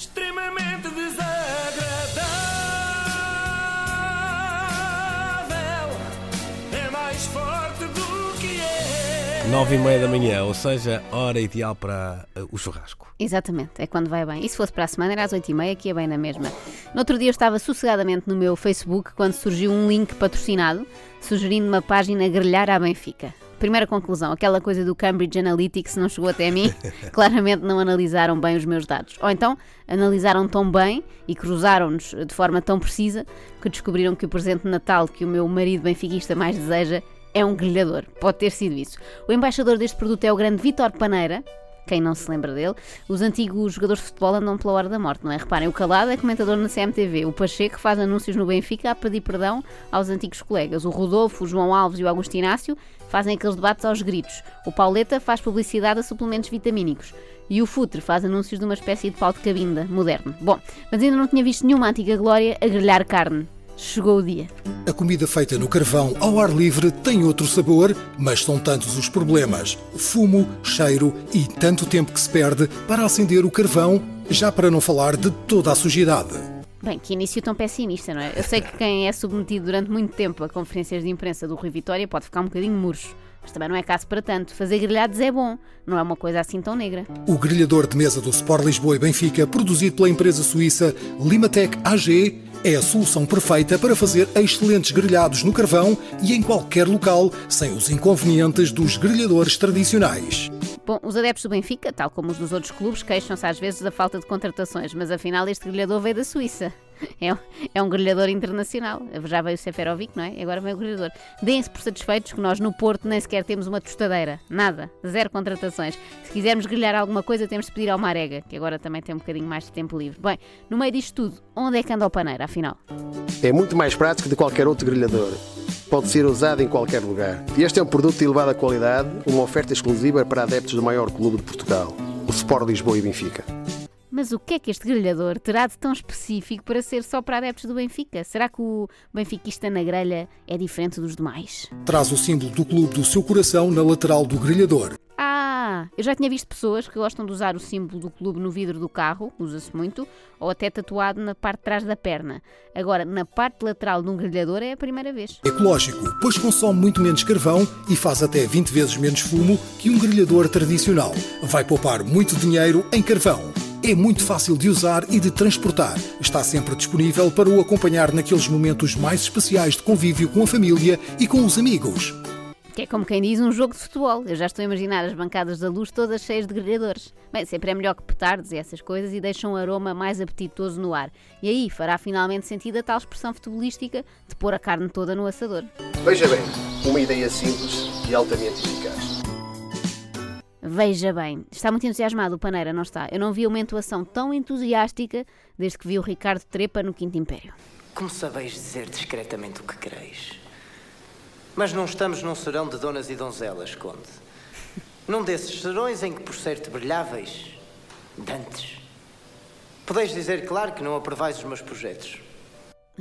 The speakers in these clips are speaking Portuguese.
extremamente desagradável. É mais forte do que é. Nove e meia da manhã, ou seja, hora ideal para uh, o churrasco. Exatamente, é quando vai bem. E se fosse para a semana era às 8h30, que é bem na mesma. No outro dia eu estava sossegadamente no meu Facebook quando surgiu um link patrocinado sugerindo uma página grelhar à Benfica. Primeira conclusão, aquela coisa do Cambridge Analytics não chegou até mim, claramente não analisaram bem os meus dados. Ou então analisaram tão bem e cruzaram-nos de forma tão precisa que descobriram que o presente de Natal que o meu marido benfiquista mais deseja é um grelhador. Pode ter sido isso. O embaixador deste produto é o grande Vítor Paneira, quem não se lembra dele, os antigos jogadores de futebol andam pela hora da morte, não é? Reparem, o Calado é comentador na CMTV, o Pacheco faz anúncios no Benfica a pedir perdão aos antigos colegas, o Rodolfo, o João Alves e o Augusto Inácio fazem aqueles debates aos gritos, o Pauleta faz publicidade a suplementos vitamínicos e o Futre faz anúncios de uma espécie de pau de cabinda moderno. Bom, mas ainda não tinha visto nenhuma antiga glória a grelhar carne. Chegou o dia. A comida feita no carvão ao ar livre tem outro sabor, mas são tantos os problemas: fumo, cheiro e tanto tempo que se perde para acender o carvão, já para não falar de toda a sujidade. Bem, que início tão pessimista, não é? Eu sei que quem é submetido durante muito tempo a conferências de imprensa do Rui Vitória pode ficar um bocadinho murcho. Mas também não é caso para tanto. Fazer grelhados é bom, não é uma coisa assim tão negra. O grelhador de mesa do Sport Lisboa e Benfica, produzido pela empresa suíça Limatec AG, é a solução perfeita para fazer excelentes grelhados no carvão e em qualquer local, sem os inconvenientes dos grelhadores tradicionais. Bom, os adeptos do Benfica, tal como os dos outros clubes, queixam-se às vezes da falta de contratações, mas afinal este grelhador veio da Suíça. É um, é um grelhador internacional. Já veio o Seferovic, não é? E agora vem o grelhador. Deem-se por satisfeitos que nós no Porto nem sequer temos uma tostadeira. Nada. Zero contratações. Se quisermos grelhar alguma coisa, temos de pedir ao Marega, que agora também tem um bocadinho mais de tempo livre. Bem, no meio disto tudo, onde é que anda o paneiro, afinal? É muito mais prático de qualquer outro grelhador. Pode ser usado em qualquer lugar. Este é um produto de elevada qualidade, uma oferta exclusiva para adeptos do maior clube de Portugal, o Sport Lisboa e Benfica. Mas o que é que este grelhador terá de tão específico para ser só para adeptos do Benfica? Será que o benfiquista na grelha é diferente dos demais? Traz o símbolo do clube do seu coração na lateral do grelhador. Eu já tinha visto pessoas que gostam de usar o símbolo do clube no vidro do carro, usa-se muito, ou até tatuado na parte de trás da perna. Agora, na parte lateral de um grelhador é a primeira vez. Ecológico, pois consome muito menos carvão e faz até 20 vezes menos fumo que um grelhador tradicional. Vai poupar muito dinheiro em carvão. É muito fácil de usar e de transportar. Está sempre disponível para o acompanhar naqueles momentos mais especiais de convívio com a família e com os amigos. Que é como quem diz um jogo de futebol. Eu já estou a imaginar as bancadas da luz todas cheias de grelhadores. Bem, sempre é melhor que petardos e essas coisas e deixam um aroma mais apetitoso no ar. E aí fará finalmente sentido a tal expressão futebolística de pôr a carne toda no assador. Veja bem, uma ideia simples e altamente eficaz. Veja bem, está muito entusiasmado o Paneira, não está? Eu não vi uma entoação tão entusiástica desde que vi o Ricardo Trepa no Quinto Império. Como sabeis dizer discretamente o que quereis? Mas não estamos num serão de donas e donzelas, Conde. Num desses serões em que, por certo, brilháveis, dantes. Podeis dizer, claro, que não aprovais os meus projetos.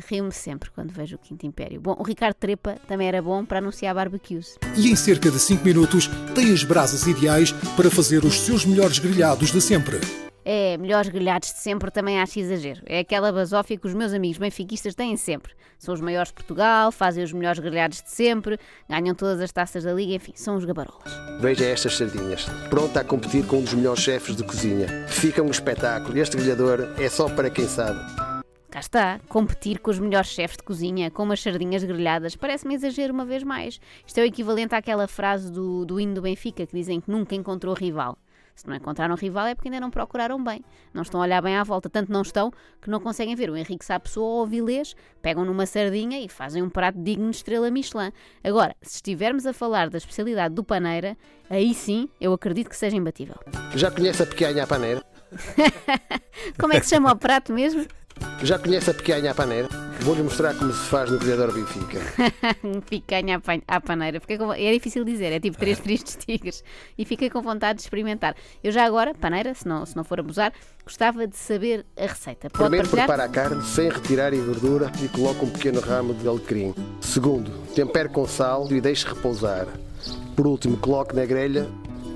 Rio-me sempre quando vejo o Quinto Império. Bom, o Ricardo Trepa também era bom para anunciar barbecues. E em cerca de 5 minutos tem as brasas ideais para fazer os seus melhores grelhados de sempre. É, melhores grelhados de sempre também acho exagero. É aquela basófia que os meus amigos benfiquistas têm sempre. São os maiores de Portugal, fazem os melhores grelhados de sempre, ganham todas as taças da liga, enfim, são os gabarolas. Veja estas sardinhas, pronta a competir com um dos melhores chefes de cozinha. Fica um espetáculo. Este grelhador é só para quem sabe. Cá está, competir com os melhores chefes de cozinha, com umas sardinhas grelhadas, parece-me exagero uma vez mais. Isto é o equivalente àquela frase do, do hino do Benfica que dizem que nunca encontrou rival. Se não encontraram rival é porque ainda não procuraram bem. Não estão a olhar bem à volta, tanto não estão que não conseguem ver o Henrique Sá Pessoa ou o Vilês, pegam numa sardinha e fazem um prato digno de estrela Michelin. Agora, se estivermos a falar da especialidade do Paneira, aí sim eu acredito que seja imbatível. Já conhece a pequena paneira? Como é que se chama o prato mesmo? Já conhece a picanha à paneira? Vou-lhe mostrar como se faz no grelhador Benfica. Picanha à pan- à paneira. Fiquei com- É difícil dizer, é tipo três tristes tigres. E fiquei com vontade de experimentar. Eu já agora, paneira, se não, se não for abusar, gostava de saber a receita. Pode Primeiro partilhar? prepara a carne sem retirar a gordura e coloca um pequeno ramo de alecrim. Segundo, tempere com sal e deixe repousar. Por último, coloque na grelha,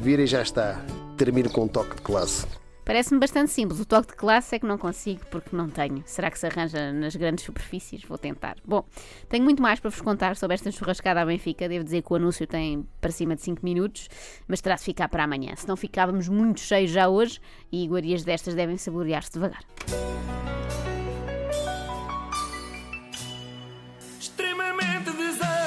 vira e já está. Termine com um toque de classe. Parece-me bastante simples. O toque de classe é que não consigo porque não tenho. Será que se arranja nas grandes superfícies? Vou tentar. Bom, tenho muito mais para vos contar sobre esta churrascada à Benfica. Devo dizer que o anúncio tem para cima de 5 minutos, mas terá de ficar para amanhã. Se não ficávamos muito cheios já hoje e iguarias destas devem saborear-se devagar. Extremamente desejo